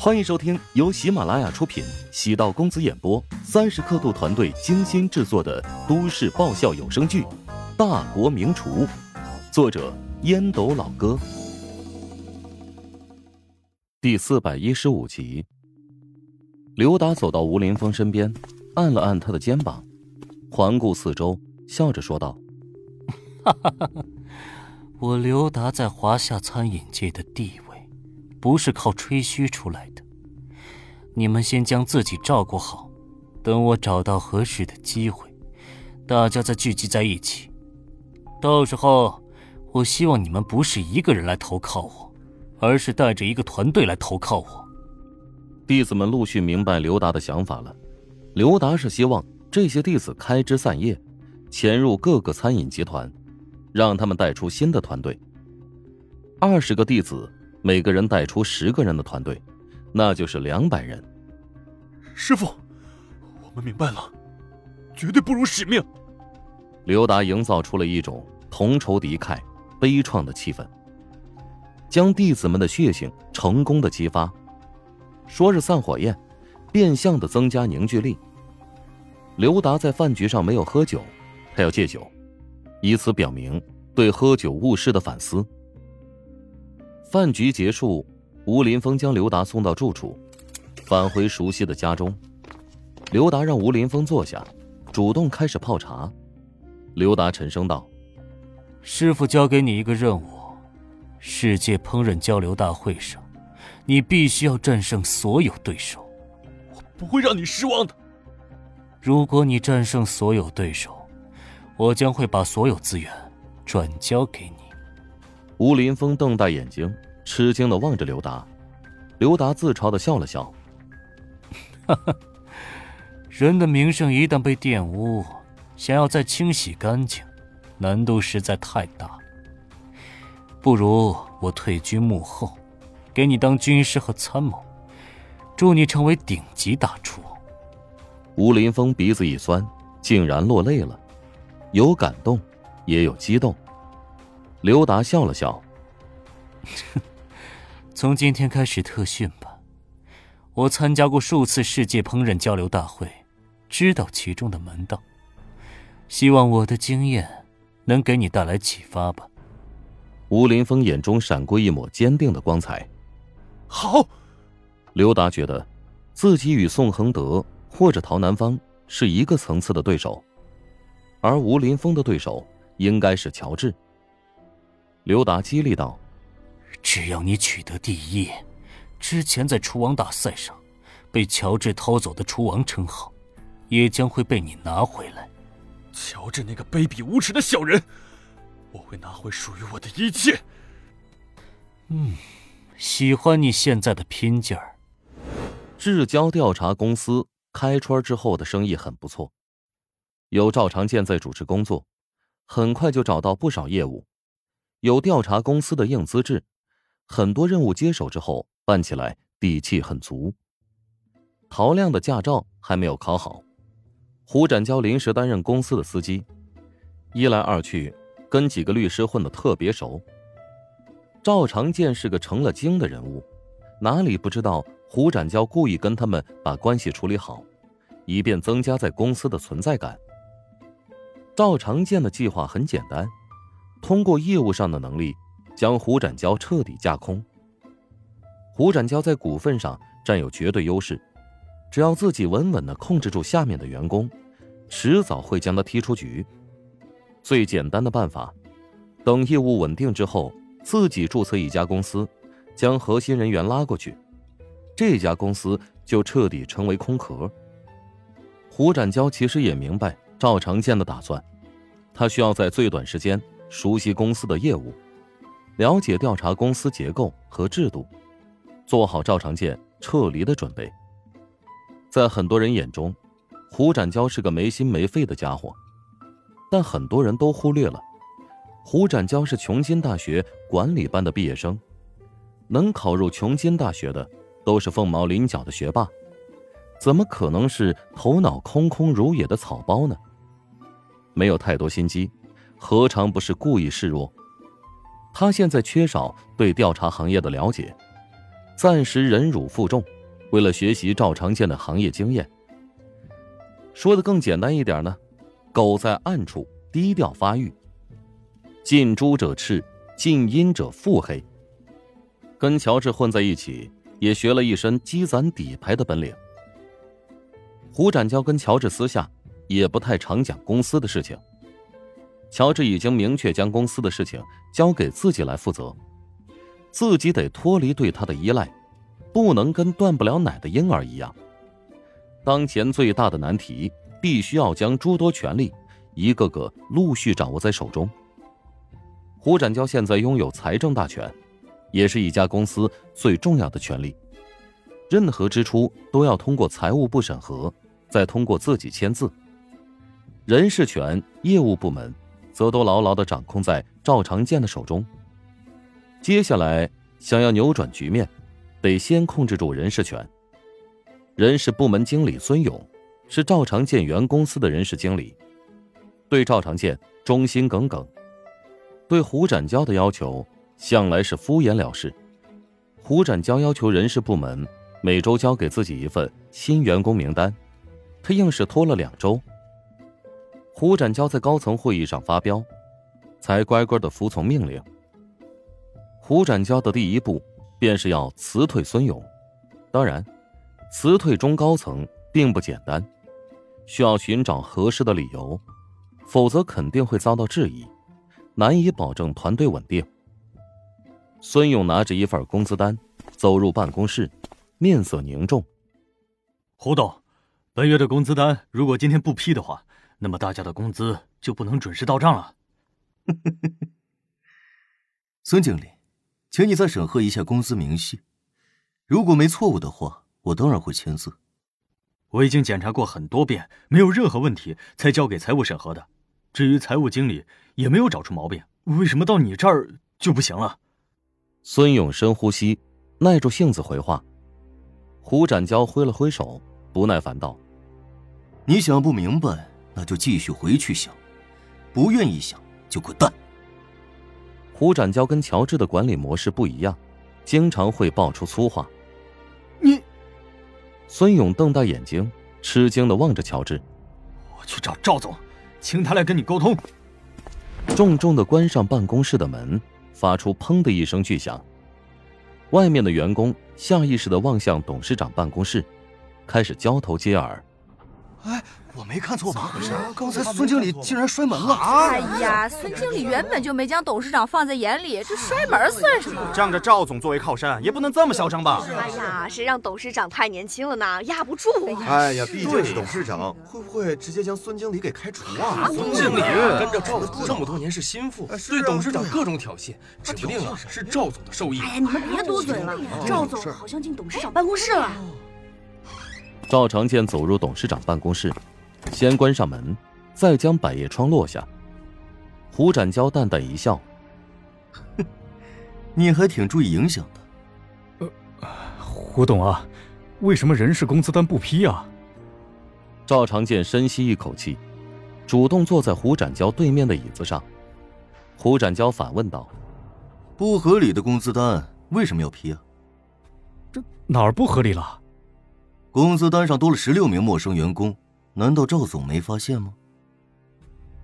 欢迎收听由喜马拉雅出品、喜道公子演播、三十刻度团队精心制作的都市爆笑有声剧《大国名厨》，作者烟斗老哥，第四百一十五集。刘达走到吴林峰身边，按了按他的肩膀，环顾四周，笑着说道：“哈哈哈，我刘达在华夏餐饮界的地位。”不是靠吹嘘出来的。你们先将自己照顾好，等我找到合适的机会，大家再聚集在一起。到时候，我希望你们不是一个人来投靠我，而是带着一个团队来投靠我。弟子们陆续明白刘达的想法了。刘达是希望这些弟子开枝散叶，潜入各个餐饮集团，让他们带出新的团队。二十个弟子。每个人带出十个人的团队，那就是两百人。师傅，我们明白了，绝对不辱使命。刘达营造出了一种同仇敌忾、悲怆的气氛，将弟子们的血性成功的激发。说是散伙宴，变相的增加凝聚力。刘达在饭局上没有喝酒，他要戒酒，以此表明对喝酒误事的反思。饭局结束，吴林峰将刘达送到住处，返回熟悉的家中。刘达让吴林峰坐下，主动开始泡茶。刘达沉声道：“师傅交给你一个任务，世界烹饪交流大会上，你必须要战胜所有对手。我不会让你失望的。如果你战胜所有对手，我将会把所有资源转交给你。”吴林峰瞪大眼睛，吃惊的望着刘达。刘达自嘲的笑了笑：“哈哈，人的名声一旦被玷污，想要再清洗干净，难度实在太大。不如我退居幕后，给你当军师和参谋，助你成为顶级大厨。”吴林峰鼻子一酸，竟然落泪了，有感动，也有激动。刘达笑了笑，从今天开始特训吧。我参加过数次世界烹饪交流大会，知道其中的门道。希望我的经验能给你带来启发吧。吴林峰眼中闪过一抹坚定的光彩。好，刘达觉得自己与宋恒德或者陶南方是一个层次的对手，而吴林峰的对手应该是乔治。刘达激励道：“只要你取得第一，之前在厨王大赛上被乔治偷走的厨王称号，也将会被你拿回来。乔治那个卑鄙无耻的小人，我会拿回属于我的一切。”嗯，喜欢你现在的拼劲儿。至交调查公司开春之后的生意很不错，有赵长健在主持工作，很快就找到不少业务。有调查公司的硬资质，很多任务接手之后办起来底气很足。陶亮的驾照还没有考好，胡展娇临时担任公司的司机，一来二去跟几个律师混得特别熟。赵长健是个成了精的人物，哪里不知道胡展娇故意跟他们把关系处理好，以便增加在公司的存在感。赵长健的计划很简单。通过业务上的能力，将胡展娇彻底架空。胡展娇在股份上占有绝对优势，只要自己稳稳的控制住下面的员工，迟早会将他踢出局。最简单的办法，等业务稳定之后，自己注册一家公司，将核心人员拉过去，这家公司就彻底成为空壳。胡展娇其实也明白赵长健的打算，他需要在最短时间。熟悉公司的业务，了解调查公司结构和制度，做好赵长健撤离的准备。在很多人眼中，胡展娇是个没心没肺的家伙，但很多人都忽略了，胡展娇是琼金大学管理班的毕业生，能考入琼金大学的都是凤毛麟角的学霸，怎么可能是头脑空空如也的草包呢？没有太多心机。何尝不是故意示弱？他现在缺少对调查行业的了解，暂时忍辱负重，为了学习赵长健的行业经验。说的更简单一点呢，狗在暗处低调发育。近朱者赤，近阴者腹黑。跟乔治混在一起，也学了一身积攒底牌的本领。胡展娇跟乔治私下也不太常讲公司的事情。乔治已经明确将公司的事情交给自己来负责，自己得脱离对他的依赖，不能跟断不了奶的婴儿一样。当前最大的难题，必须要将诸多权力一个个陆续掌握在手中。胡展娇现在拥有财政大权，也是一家公司最重要的权利。任何支出都要通过财务部审核，再通过自己签字。人事权、业务部门则都牢牢的掌控在赵长健的手中。接下来想要扭转局面，得先控制住人事权。人事部门经理孙勇是赵长健原公司的人事经理，对赵长健忠心耿耿，对胡展娇的要求向来是敷衍了事。胡展娇要求人事部门每周交给自己一份新员工名单，他硬是拖了两周。胡展娇在高层会议上发飙，才乖乖的服从命令。胡展娇的第一步便是要辞退孙勇，当然。辞退中高层并不简单，需要寻找合适的理由，否则肯定会遭到质疑，难以保证团队稳定。孙勇拿着一份工资单走入办公室，面色凝重：“胡董，本月的工资单如果今天不批的话，那么大家的工资就不能准时到账了。”孙经理，请你再审核一下公司明细，如果没错误的话。我当然会签字。我已经检查过很多遍，没有任何问题，才交给财务审核的。至于财务经理，也没有找出毛病。为什么到你这儿就不行了？孙勇深呼吸，耐住性子回话。胡展娇挥了挥手，不耐烦道：“你想不明白，那就继续回去想；不愿意想，就滚蛋。”胡展娇跟乔治的管理模式不一样，经常会爆出粗话。你。孙勇瞪大眼睛，吃惊的望着乔治。我去找赵总，请他来跟你沟通。重重的关上办公室的门，发出砰的一声巨响。外面的员工下意识的望向董事长办公室，开始交头接耳。哎。我没看错吧？刚才孙经理竟然摔门了！哎呀，孙经理原本就没将董事长放在眼里，这摔门算什么？仗着赵总作为靠山，也不能这么嚣张吧？哎呀，谁让董事长太年轻了呢，压不住。哎呀，毕竟是董事长，会不会直接将孙经理给开除啊？孙经理跟着赵总这么多年是心腹，对董事长各种挑衅，指不定啊是赵总的授意。哎呀，你们别多嘴了，赵总好像进董事长办公室了。赵长健走入董事长办公室。先关上门，再将百叶窗落下。胡展娇淡淡一笑：“ 你还挺注意影响的。”呃，胡董啊，为什么人事工资单不批啊？赵长健深吸一口气，主动坐在胡展娇对面的椅子上。胡展娇反问道：“不合理的工资单为什么要批啊？”这哪儿不合理了？工资单上多了十六名陌生员工。难道赵总没发现吗？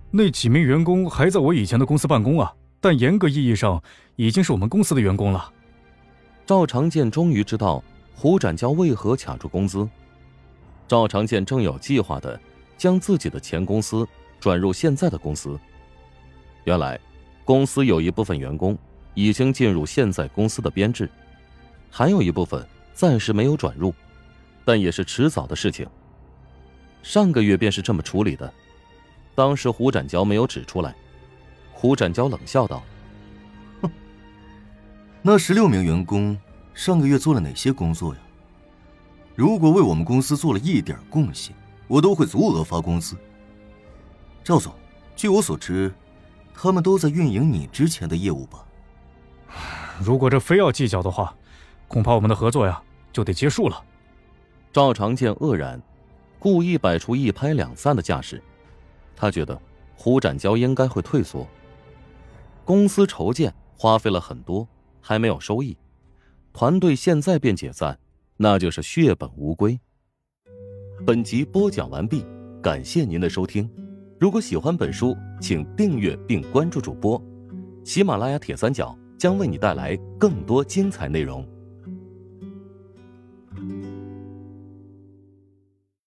那几名员工还在我以前的公司办公啊，但严格意义上已经是我们公司的员工了。赵长健终于知道胡展娇为何卡住工资。赵长健正有计划的将自己的前公司转入现在的公司。原来，公司有一部分员工已经进入现在公司的编制，还有一部分暂时没有转入，但也是迟早的事情。上个月便是这么处理的，当时胡展娇没有指出来。胡展娇冷笑道：“哼，那十六名员工上个月做了哪些工作呀？如果为我们公司做了一点贡献，我都会足额发工资。赵总，据我所知，他们都在运营你之前的业务吧？如果这非要计较的话，恐怕我们的合作呀就得结束了。”赵长健愕然。故意摆出一拍两散的架势，他觉得胡展娇应该会退缩。公司筹建花费了很多，还没有收益，团队现在便解散，那就是血本无归。本集播讲完毕，感谢您的收听。如果喜欢本书，请订阅并关注主播。喜马拉雅铁三角将为你带来更多精彩内容。